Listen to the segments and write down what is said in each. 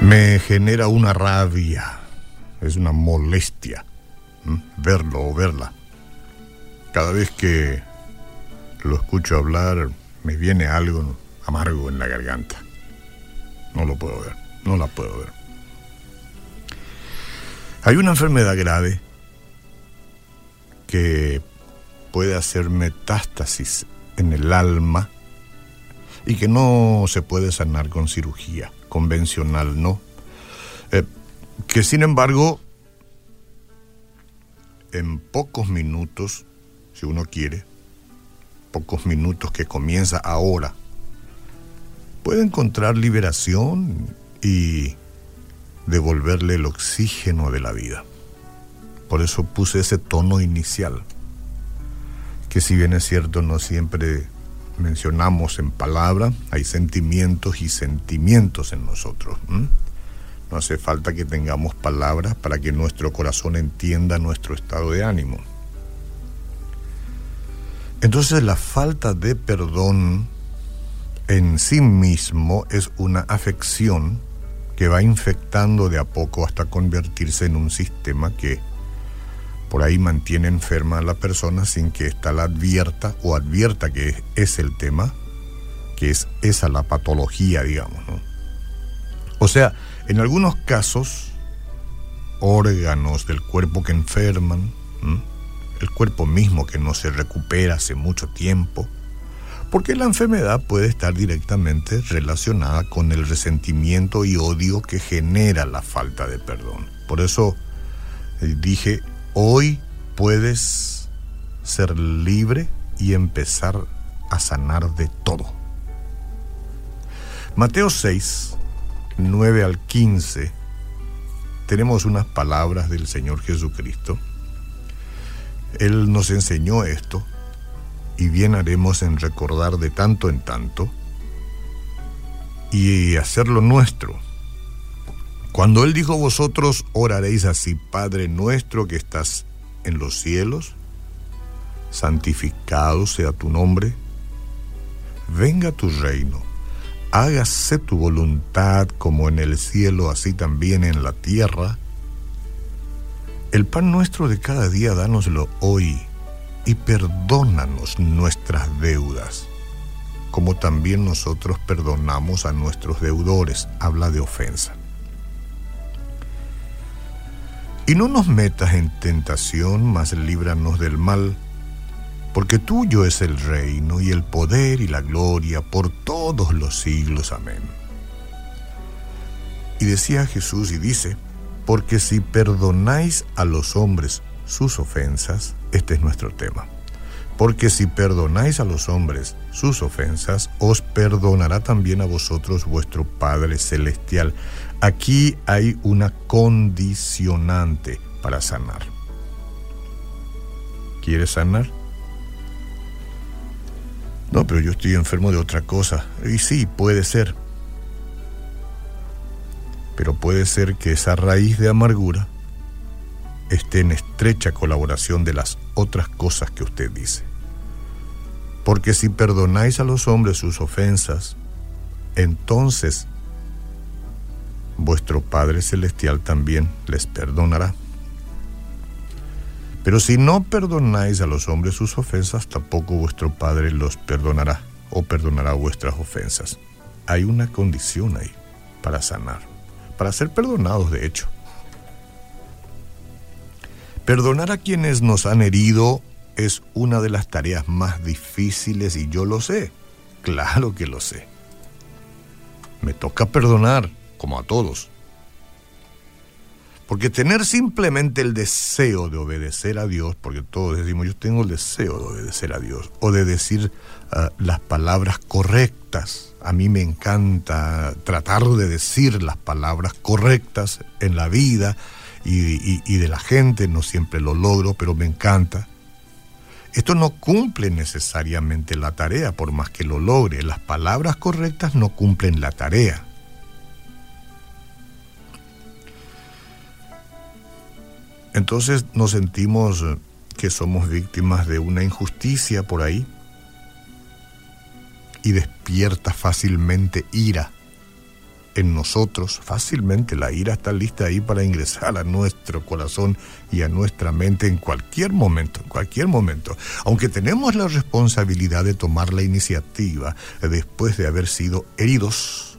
Me genera una rabia, es una molestia verlo o verla. Cada vez que lo escucho hablar me viene algo amargo en la garganta. No lo puedo ver, no la puedo ver. Hay una enfermedad grave que puede hacer metástasis en el alma y que no se puede sanar con cirugía convencional, ¿no? Eh, que sin embargo, en pocos minutos, si uno quiere, pocos minutos que comienza ahora, puede encontrar liberación y devolverle el oxígeno de la vida. Por eso puse ese tono inicial, que si bien es cierto no siempre mencionamos en palabra, hay sentimientos y sentimientos en nosotros. No hace falta que tengamos palabras para que nuestro corazón entienda nuestro estado de ánimo. Entonces la falta de perdón en sí mismo es una afección que va infectando de a poco hasta convertirse en un sistema que por ahí mantiene enferma a la persona sin que ésta la advierta o advierta que es el tema, que es esa la patología, digamos. O sea, en algunos casos, órganos del cuerpo que enferman, el cuerpo mismo que no se recupera hace mucho tiempo, porque la enfermedad puede estar directamente relacionada con el resentimiento y odio que genera la falta de perdón. Por eso eh, dije Hoy puedes ser libre y empezar a sanar de todo. Mateo 6, 9 al 15, tenemos unas palabras del Señor Jesucristo. Él nos enseñó esto y bien haremos en recordar de tanto en tanto y hacerlo nuestro cuando Él dijo, vosotros oraréis así, Padre nuestro que estás en los cielos, santificado sea tu nombre, venga tu reino, hágase tu voluntad como en el cielo, así también en la tierra. El pan nuestro de cada día, dánoslo hoy y perdónanos nuestras deudas, como también nosotros perdonamos a nuestros deudores. Habla de ofensa. Y no nos metas en tentación, mas líbranos del mal, porque tuyo es el reino y el poder y la gloria por todos los siglos. Amén. Y decía Jesús y dice, porque si perdonáis a los hombres sus ofensas, este es nuestro tema, porque si perdonáis a los hombres sus ofensas, os perdonará también a vosotros vuestro Padre Celestial. Aquí hay una condicionante para sanar. ¿Quieres sanar? No, pero yo estoy enfermo de otra cosa. Y sí, puede ser. Pero puede ser que esa raíz de amargura esté en estrecha colaboración de las otras cosas que usted dice. Porque si perdonáis a los hombres sus ofensas, entonces vuestro Padre Celestial también les perdonará. Pero si no perdonáis a los hombres sus ofensas, tampoco vuestro Padre los perdonará o perdonará vuestras ofensas. Hay una condición ahí para sanar, para ser perdonados de hecho. Perdonar a quienes nos han herido es una de las tareas más difíciles y yo lo sé, claro que lo sé. Me toca perdonar como a todos. Porque tener simplemente el deseo de obedecer a Dios, porque todos decimos, yo tengo el deseo de obedecer a Dios, o de decir ah, las palabras correctas. A mí me encanta tratar de decir las palabras correctas en la vida y, de la gente, no siempre lo logro, pero me encanta. Esto no cumple necesariamente la tarea, por más que lo logre. Las palabras correctas no cumplen la tarea. Entonces nos sentimos que somos víctimas de una injusticia por ahí y despierta fácilmente ira en nosotros. Fácilmente la ira está lista ahí para ingresar a nuestro corazón y a nuestra mente en cualquier momento, en cualquier momento. Aunque tenemos la responsabilidad de tomar la iniciativa después de haber sido heridos,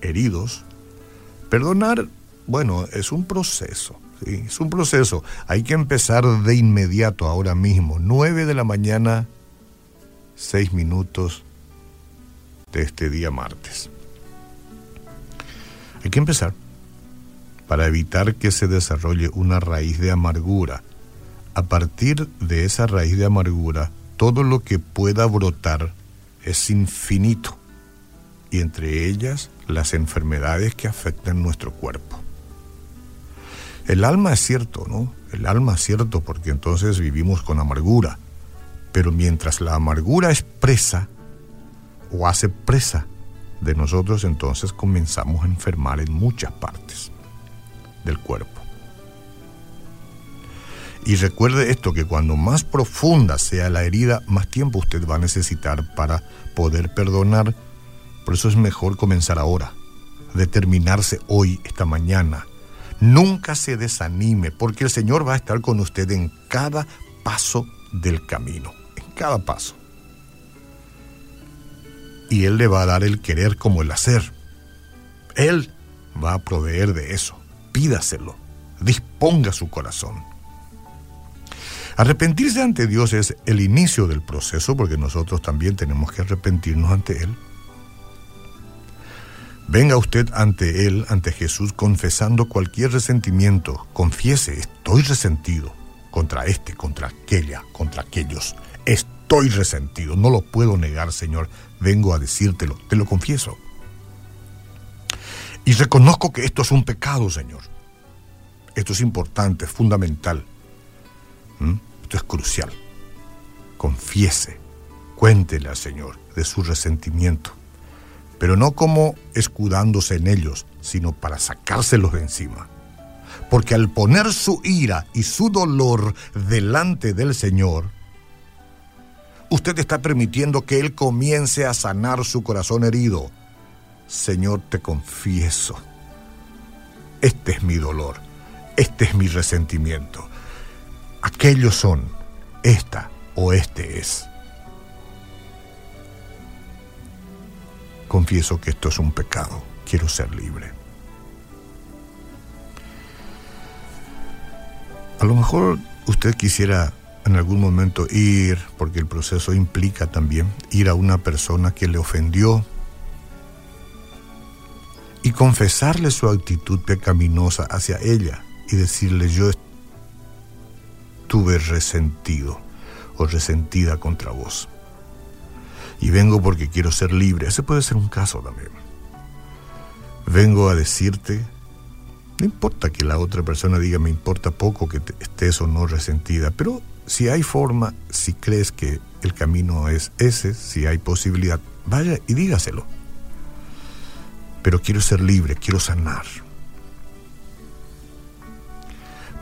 heridos, perdonar, bueno, es un proceso. es un proceso. Hay que empezar de inmediato, ahora mismo. 9 de la mañana, 6 minutos de este día martes. Hay que empezar para evitar que se desarrolle una raíz de amargura. A partir de esa raíz de amargura, todo lo que pueda brotar es infinito y entre ellas las enfermedades que afectan nuestro cuerpo. El alma es cierto, ¿no? El alma es cierto porque entonces vivimos con amargura, pero mientras la amargura es presa o hace presa de nosotros entonces comenzamos a enfermar en muchas partes del cuerpo. Y recuerde esto, que cuando más profunda sea la herida, más tiempo usted va a necesitar para poder perdonar. Por eso es mejor comenzar ahora, determinarse hoy, esta mañana. Nunca se desanime, porque el Señor va a estar con usted en cada paso del camino, en cada paso y Él le va a dar el querer como el hacer. Él va a proveer de eso. Pídaselo. Disponga su corazón. Arrepentirse ante Dios es el inicio del proceso porque nosotros también tenemos que arrepentirnos ante Él. Venga usted ante Él, ante Jesús, confesando cualquier resentimiento. Confiese, estoy resentido contra este, contra aquella, contra aquellos. Estoy resentido, no lo puedo negar, Señor vengo a decírtelo, te lo confieso. Y reconozco que esto es un pecado, Señor. Esto es importante, es fundamental. ¿Mm? Esto es crucial. Confiese, cuéntele al Señor de su resentimiento, pero no como escudándose en ellos, sino para sacárselos de encima. Porque al poner su ira y su dolor delante del Señor, usted está permitiendo que Él comience a sanar su corazón herido. Señor, te confieso, este es mi dolor, este es mi resentimiento. Aquellos son, esta o este es. Confieso que esto es un pecado, quiero ser libre. A lo mejor usted quisiera en algún momento ir, porque el proceso implica también ir a una persona que le ofendió y confesarle su actitud pecaminosa hacia ella y decirle yo estuve resentido o resentida contra vos. Y vengo porque quiero ser libre. Ese puede ser un caso también. Vengo a decirte no importa que la otra persona diga, me importa poco que estés o no resentida, pero si hay forma, si crees que el camino es ese, si hay posibilidad, vaya y dígaselo. Pero quiero ser libre, quiero sanar.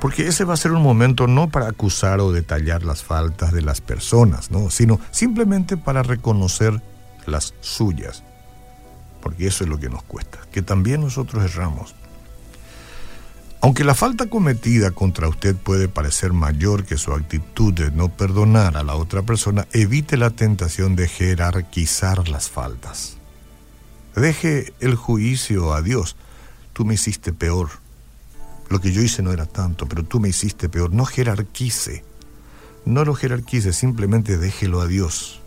Porque ese va a ser un momento no para acusar o detallar las faltas de las personas, ¿no? sino simplemente para reconocer las suyas. Porque eso es lo que nos cuesta, que también nosotros erramos. Aunque la falta cometida contra usted puede parecer mayor que su actitud de no perdonar a la otra persona, evite la tentación de jerarquizar las faltas. Deje el juicio a Dios. Tú me hiciste peor. Lo que yo hice no era tanto, pero tú me hiciste peor. No jerarquice. No lo jerarquice, simplemente déjelo a Dios.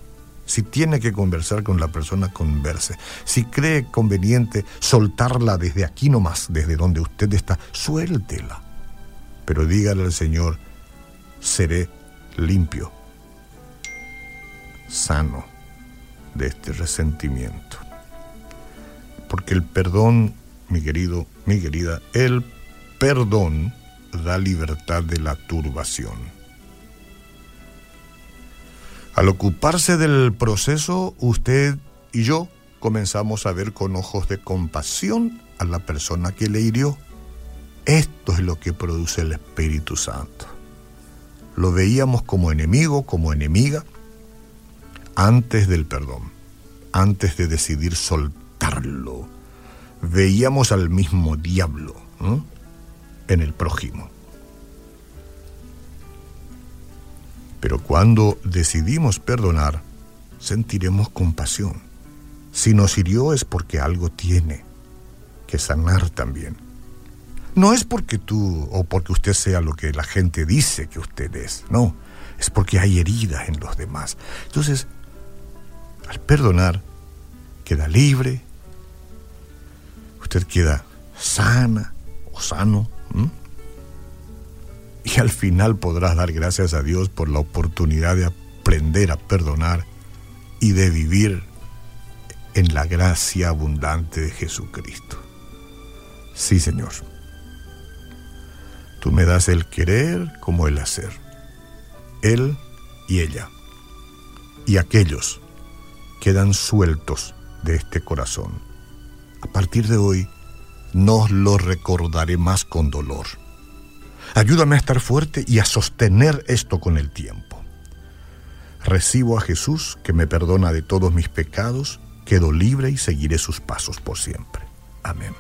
Si tiene que conversar con la persona, converse. Si cree conveniente soltarla desde aquí nomás, desde donde usted está, suéltela. Pero dígale al Señor, seré limpio, sano de este resentimiento. Porque el perdón, mi querido, mi querida, el perdón da libertad de la turbación. Al ocuparse del proceso, usted y yo comenzamos a ver con ojos de compasión a la persona que le hirió. Esto es lo que produce el Espíritu Santo. Lo veíamos como enemigo, como enemiga, antes del perdón, antes de decidir soltarlo. Veíamos al mismo diablo en el prójimo. Pero cuando decidimos perdonar, sentiremos compasión. Si nos hirió es porque algo tiene que sanar también. No es porque tú o porque usted sea lo que la gente dice que usted es, no, es porque hay heridas en los demás. Entonces, al perdonar, queda libre, usted queda sana o sano y al final podrás dar gracias a Dios por la oportunidad de aprender a perdonar y de vivir en la gracia abundante de Jesucristo. Sí, Señor. Tú me das el querer como el hacer. Él y ella. Y aquellos quedan sueltos de este corazón. A partir de hoy, no lo recordaré más con dolor Ayúdame a estar fuerte y a sostener esto con el tiempo. Recibo a Jesús que me perdona de todos mis pecados, quedo libre y seguiré sus pasos por siempre. Amén.